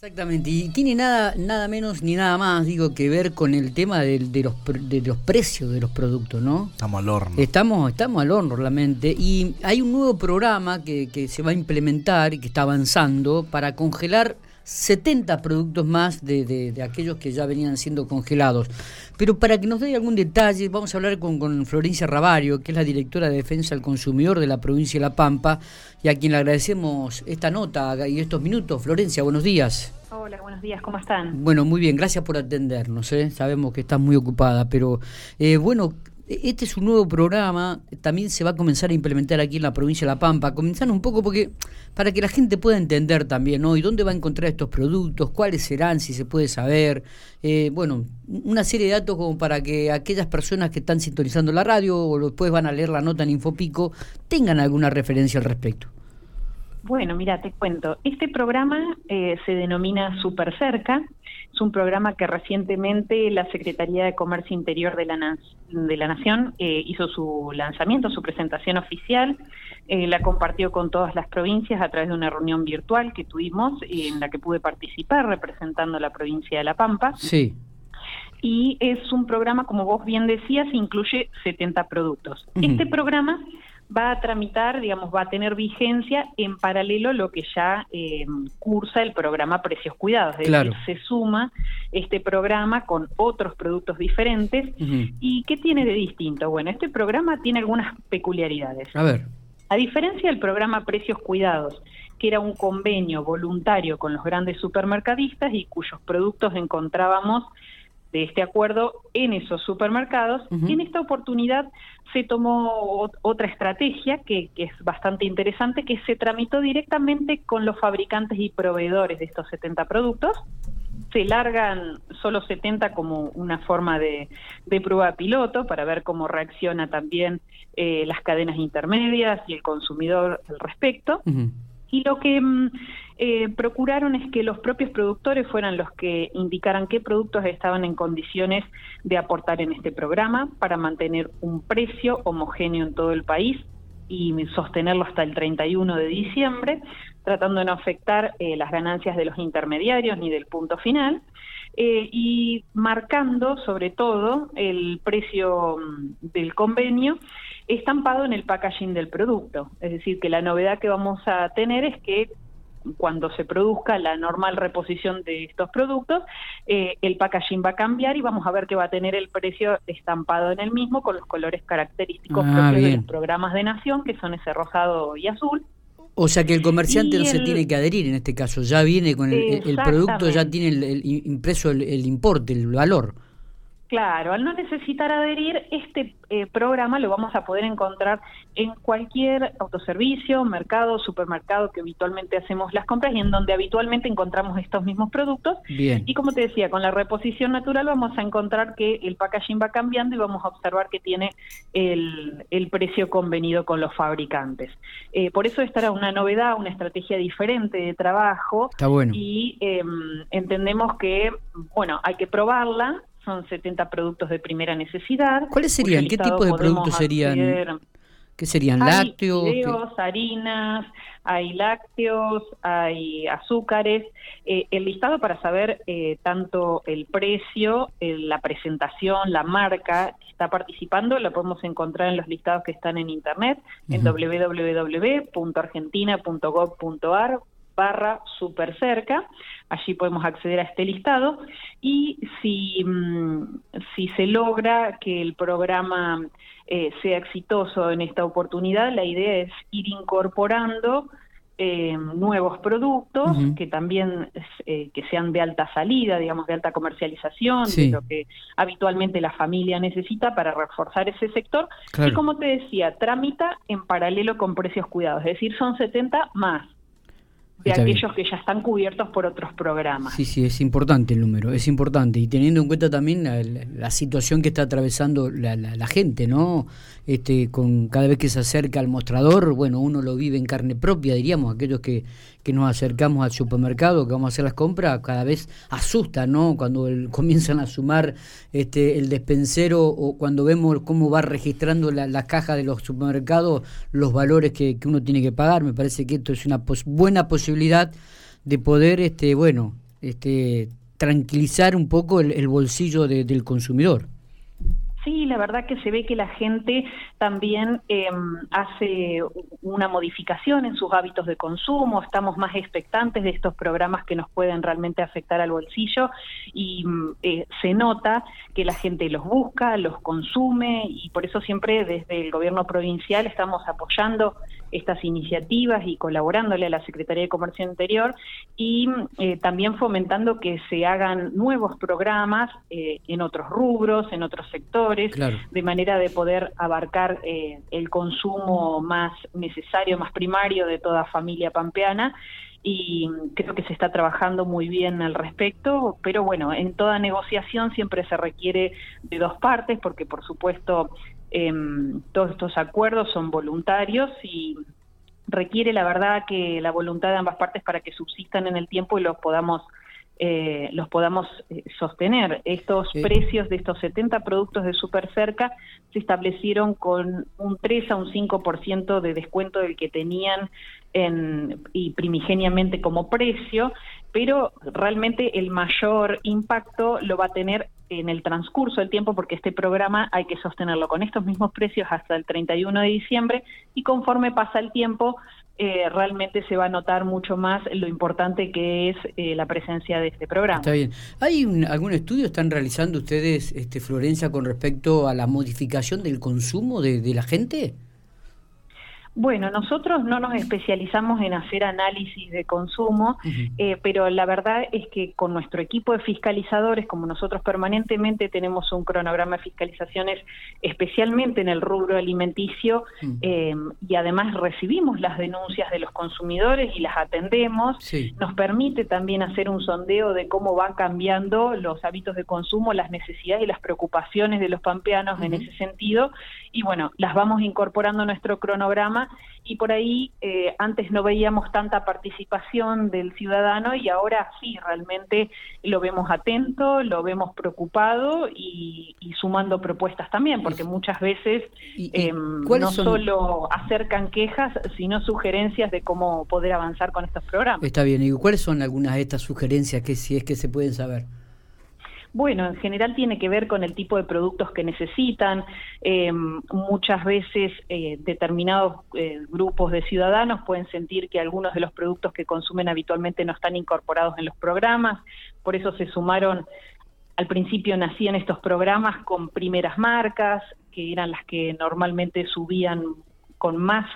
Exactamente, y tiene nada, nada menos ni nada más, digo, que ver con el tema de, los, de los precios de los productos, ¿no? Estamos al horno. Estamos, estamos al horno realmente. Y hay un nuevo programa que, que se va a implementar y que está avanzando para congelar 70 productos más de, de, aquellos que ya venían siendo congelados. Pero para que nos dé algún detalle, vamos a hablar con, con, Florencia Ravario, que es la directora de Defensa al Consumidor de la provincia de La Pampa, y a quien le agradecemos esta nota y estos minutos. Florencia, buenos días. Hola, buenos días, ¿cómo están? Bueno, muy bien, gracias por atendernos. ¿eh? Sabemos que estás muy ocupada, pero eh, bueno, este es un nuevo programa, también se va a comenzar a implementar aquí en la provincia de La Pampa. Comenzando un poco porque para que la gente pueda entender también, ¿no? ¿Y dónde va a encontrar estos productos? ¿Cuáles serán? Si se puede saber. Eh, bueno, una serie de datos como para que aquellas personas que están sintonizando la radio o después van a leer la nota en Infopico tengan alguna referencia al respecto. Bueno, mira, te cuento. Este programa eh, se denomina Super Cerca. Es un programa que recientemente la Secretaría de Comercio Interior de la, de la Nación eh, hizo su lanzamiento, su presentación oficial. Eh, la compartió con todas las provincias a través de una reunión virtual que tuvimos en la que pude participar representando la provincia de La Pampa. Sí y es un programa, como vos bien decías, incluye 70 productos. Este programa va a tramitar, digamos, va a tener vigencia en paralelo a lo que ya eh, cursa el programa Precios Cuidados. Es decir, se suma este programa con otros productos diferentes. ¿Y qué tiene de distinto? Bueno, este programa tiene algunas peculiaridades. A ver. A diferencia del programa Precios Cuidados, que era un convenio voluntario con los grandes supermercadistas y cuyos productos encontrábamos de este acuerdo en esos supermercados. En esta oportunidad se tomó otra estrategia que, es bastante interesante, que se tramitó directamente con los fabricantes y proveedores de estos 70 productos. Se largan solo 70 como una forma de, prueba piloto para ver cómo reacciona también eh, las cadenas intermedias y el consumidor al respecto. Y lo que mm, eh, procuraron es que los propios productores fueran los que indicaran qué productos estaban en condiciones de aportar en este programa para mantener un precio homogéneo en todo el país y sostenerlo hasta el 31 de diciembre, tratando de no afectar eh, las ganancias de los intermediarios ni del punto final, eh, y marcando sobre todo el precio mm, del convenio estampado en el packaging del producto. Es decir, que la novedad que vamos a tener es que cuando se produzca la normal reposición de estos productos, eh, el packaging va a cambiar y vamos a ver que va a tener el precio estampado en el mismo con los colores característicos ah, propios de los programas de nación, que son ese rosado y azul. O sea que el comerciante no se tiene que adherir en este caso, ya viene con el, producto, ya tiene el, impreso el importe, el valor. Claro, al no necesitar adherir, este eh, programa lo vamos a poder encontrar en cualquier autoservicio, mercado, supermercado que habitualmente hacemos las compras y en donde habitualmente encontramos estos mismos productos. Bien. Y como te decía, con la reposición natural vamos a encontrar que el packaging va cambiando y vamos a observar que tiene el, precio convenido con los fabricantes. Eh, por eso esta era una novedad, una estrategia diferente de trabajo. Está bueno. Y em, entendemos que, bueno, hay que probarla son 70 productos de primera necesidad. ¿Cuáles serían? ¿Qué tipo de productos serían? ¿Qué serían? ¿Lácteos? Hay harinas, hay lácteos, hay azúcares. Eh, el listado para saber eh, tanto el precio, la presentación, la marca que está participando, lo podemos encontrar en los listados que están en internet, en www.argentina.gov.ar barra super cerca, allí podemos acceder a este listado. Y si, mm, si se logra que el programa eh, sea exitoso en esta oportunidad, la idea es ir incorporando eh, nuevos productos que también eh, que sean de alta salida, digamos de alta comercialización, de lo que habitualmente la familia necesita para reforzar ese sector. Y como te decía, tramita en paralelo con precios cuidados, es decir, son 70 más de aquellos que ya están cubiertos por otros programas. Sí, sí, es importante el número, es importante. Y teniendo en cuenta también la, situación que está atravesando la, la, gente, ¿no? Este, con cada vez que se acerca al mostrador, bueno, uno lo vive en carne propia, diríamos, aquellos que, que nos acercamos al supermercado, que vamos a hacer las compras, cada vez asusta, ¿no? Cuando comienzan a sumar este, el despensero o cuando vemos cómo va registrando la, la caja de los supermercados los valores que, que, uno tiene que pagar. Me parece que esto es una buena posibilidad de poder, este, bueno, este, tranquilizar un poco el, bolsillo del consumidor. La verdad que se ve que la gente también em, hace una modificación en sus hábitos de consumo, estamos más expectantes de estos programas que nos pueden realmente afectar al bolsillo y mm, eh, se nota que la gente los busca, los consume y por eso siempre desde el gobierno provincial estamos apoyando estas iniciativas y colaborándole a la Secretaría de Comercio Interior y eh, también fomentando que se hagan nuevos programas eh, en otros rubros, en otros sectores, de manera de poder abarcar eh, el consumo más necesario, más primario de toda familia pampeana y creo que se está trabajando muy bien al respecto, pero bueno, en toda negociación siempre se requiere de dos partes, porque por supuesto eh, todos estos acuerdos son voluntarios y requiere la verdad que la voluntad de ambas partes para que subsistan en el tiempo y los podamos eh, los podamos eh, sostener. Estos precios de estos 70 productos de super cerca se establecieron con un 3 a un 5% de descuento del que tenían en, y primigeniamente como precio, pero realmente el mayor impacto lo va a tener en el transcurso del tiempo porque este programa hay que sostenerlo con estos mismos precios hasta el 31 de diciembre y conforme pasa el tiempo eh, realmente se va a notar mucho más lo importante que es eh, la presencia de este programa. Está bien. ¿Hay algún estudio están realizando ustedes, este, Florencia, con respecto a la modificación del consumo de, de la gente? Bueno, nosotros no nos especializamos en hacer análisis de consumo, eh, pero la verdad es que con nuestro equipo de fiscalizadores, como nosotros permanentemente tenemos un cronograma de fiscalizaciones, especialmente en el rubro alimenticio, eh, y además recibimos las denuncias de los consumidores y las atendemos, nos permite también hacer un sondeo de cómo van cambiando los hábitos de consumo, las necesidades y las preocupaciones de los pampeanos en ese sentido, y bueno, las vamos incorporando a nuestro cronograma y por ahí eh, antes no veíamos tanta participación del ciudadano y ahora sí, realmente lo vemos atento, lo vemos preocupado y, sumando propuestas también, porque muchas veces em, no solo acercan quejas, sino sugerencias de cómo poder avanzar con estos programas. Está bien, ¿y cuáles son algunas de estas sugerencias que si es que se pueden saber? Bueno, en general tiene que ver con el tipo de productos que necesitan. Eh, muchas veces eh, determinados eh, grupos de ciudadanos pueden sentir que algunos de los productos que consumen habitualmente no están incorporados en los programas, por eso se sumaron, al principio nacían estos programas con primeras marcas, que eran las que normalmente subían con más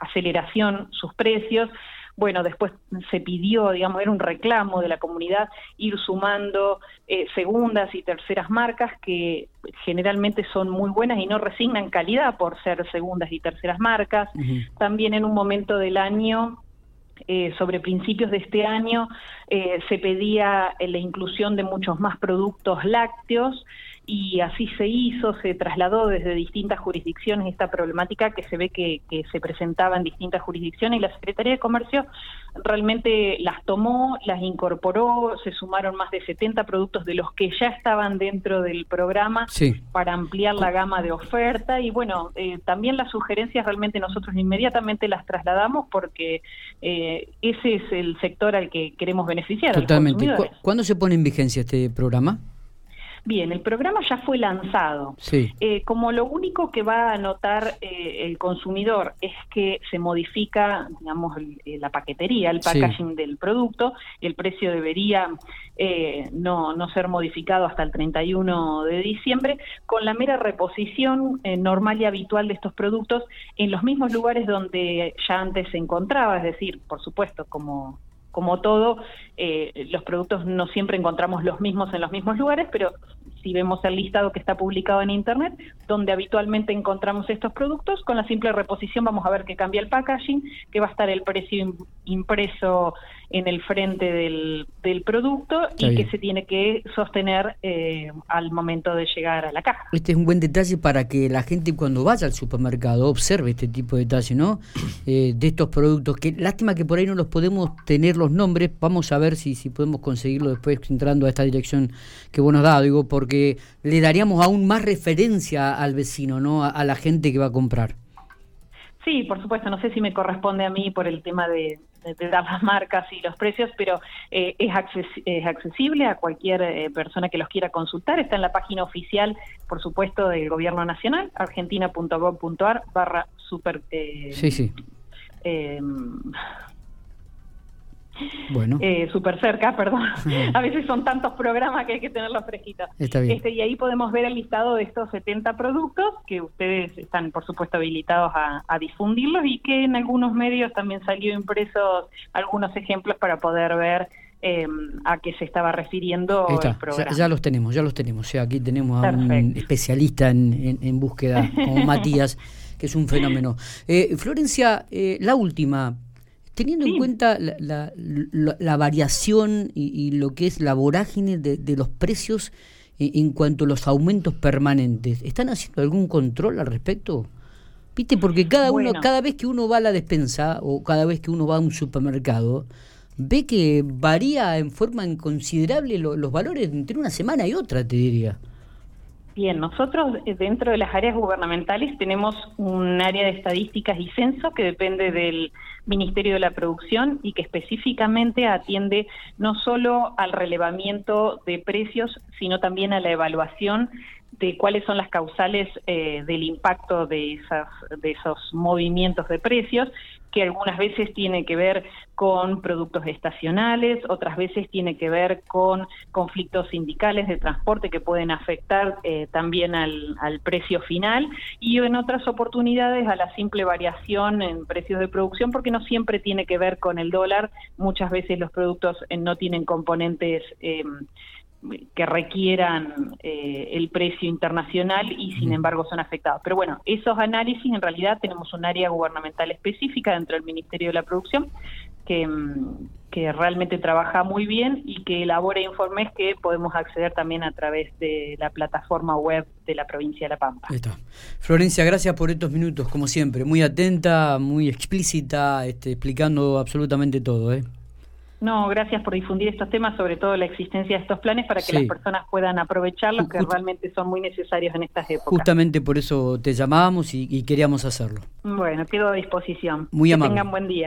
aceleración sus precios bueno, después se pidió, digamos, era un reclamo de la comunidad ir sumando eh, segundas y terceras marcas que generalmente son muy buenas y no resignan calidad por ser segundas y terceras marcas. También en un momento del año eh, sobre principios de este año eh, se pedía la inclusión de muchos más productos lácteos y así se hizo, se trasladó desde distintas jurisdicciones esta problemática que se ve que, se presentaba en distintas jurisdicciones y la Secretaría de Comercio realmente las tomó, las incorporó, se sumaron más de 70 productos de los que ya estaban dentro del programa para ampliar la gama de oferta y bueno, eh, también las sugerencias realmente nosotros inmediatamente las trasladamos porque eh, ese es el sector al que queremos beneficiar. Totalmente. ¿Cuándo se pone en vigencia este programa? Bien, el programa ya fue lanzado. Eh, como lo único que va a notar eh, el consumidor es que se modifica, digamos, eh, la paquetería, el packaging del producto, el precio debería no, no ser modificado hasta el 31 de diciembre, con la mera reposición normal y habitual de estos productos en los mismos lugares donde ya antes se encontraba, es decir, por supuesto, como como todo, eh, los productos no siempre encontramos los mismos en los mismos lugares, pero si vemos el listado que está publicado en Internet, donde habitualmente encontramos estos productos, con la simple reposición vamos a ver que cambia el packaging, que va a estar el precio impreso en el frente del, del producto y que se tiene que sostener eh, al momento de llegar a la caja. Este es un buen detalle para que la gente cuando vaya al supermercado observe este tipo de detalle, ¿no? Eh, de estos productos, que lástima que por ahí no los podemos tener los nombres, vamos a ver si, si podemos conseguirlo después entrando a esta dirección que vos nos dado, digo, porque le daríamos aún más referencia al vecino, ¿no? a la gente que va a comprar. Sí, por supuesto, no sé si me corresponde a mí por el tema de, de dar las marcas y los precios, pero eh, es, es, accesible a cualquier eh, persona que los quiera consultar. Está en la página oficial, por supuesto, del Gobierno Nacional, argentina.gov.ar barra super... Eh, sí, sí. Bueno. Eh, súper cerca, perdón. a veces son tantos programas que hay que tenerlos fresquitos. Está bien. Este, y ahí podemos ver el listado de estos 70 productos que ustedes están, por supuesto, habilitados a, difundirlos y que en algunos medios también salió impresos algunos ejemplos para poder ver em, a qué se estaba refiriendo el programa. Ya, los tenemos, ya los tenemos. O sea, aquí tenemos a un especialista en, búsqueda, como Matías, que es un fenómeno. Eh, Florencia, eh, la última Teniendo en cuenta la, variación y, lo que es la vorágine de, los precios en, cuanto a los aumentos permanentes, ¿están haciendo algún control al respecto? ¿Viste? Porque cada uno, cada vez que uno va a la despensa o cada vez que uno va a un supermercado, ve que varía en forma inconsiderable los valores entre una semana y otra, te diría. Bien, nosotros eh, dentro de las áreas gubernamentales tenemos un área de estadísticas y censo que depende del Ministerio de la Producción y que específicamente atiende no solo al relevamiento de precios, sino también a la evaluación de cuáles son las causales eh, del impacto de, esas, de esos movimientos de precios que algunas veces tiene que ver con productos estacionales, otras veces tiene que ver con conflictos sindicales de transporte que pueden afectar eh, también al, precio final y en otras oportunidades a la simple variación en precios de producción porque no siempre tiene que ver con el dólar, muchas veces los productos eh, no tienen componentes eh, que requieran eh, el precio internacional y sin embargo son afectados. Pero bueno, esos análisis en realidad tenemos un área gubernamental específica dentro del Ministerio de la Producción que, mm, que realmente trabaja muy bien y que elabora informes que podemos acceder también a través de la plataforma web de la provincia de La Pampa. está. Florencia, gracias por estos minutos, como siempre, muy atenta, muy explícita, este, explicando absolutamente todo. ¿eh? No, gracias por difundir estos temas, sobre todo la existencia de estos planes para que las personas puedan aprovecharlos, que realmente son muy necesarios en estas épocas. Justamente por eso te llamábamos y, queríamos hacerlo. Bueno, quedo a disposición. Muy que amable. tengan buen día.